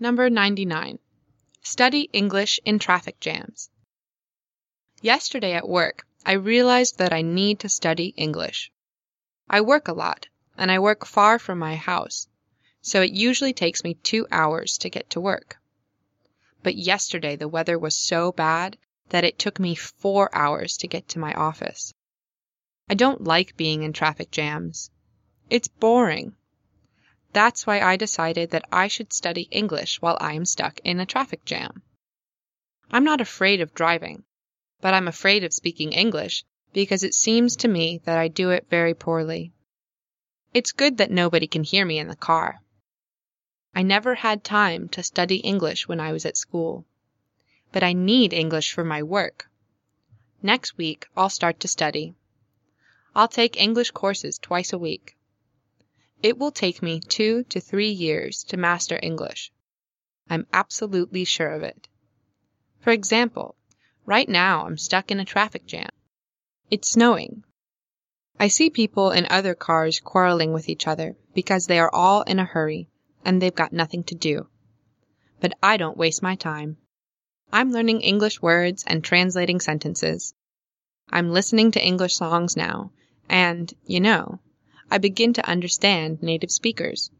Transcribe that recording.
Number 99. Study English in traffic jams. Yesterday at work, I realized that I need to study English. I work a lot, and I work far from my house, so it usually takes me two hours to get to work. But yesterday the weather was so bad that it took me four hours to get to my office. I don't like being in traffic jams. It's boring. That's why I decided that I should study English while I am stuck in a traffic jam. I'm not afraid of driving, but I'm afraid of speaking English because it seems to me that I do it very poorly. It's good that nobody can hear me in the car. I never had time to study English when I was at school, but I need English for my work. Next week I'll start to study. I'll take English courses twice a week. It will take me two to three years to master English. I'm absolutely sure of it. For example, right now I'm stuck in a traffic jam. It's snowing. I see people in other cars quarreling with each other because they are all in a hurry and they've got nothing to do. But I don't waste my time. I'm learning English words and translating sentences. I'm listening to English songs now, and, you know, I begin to understand native speakers.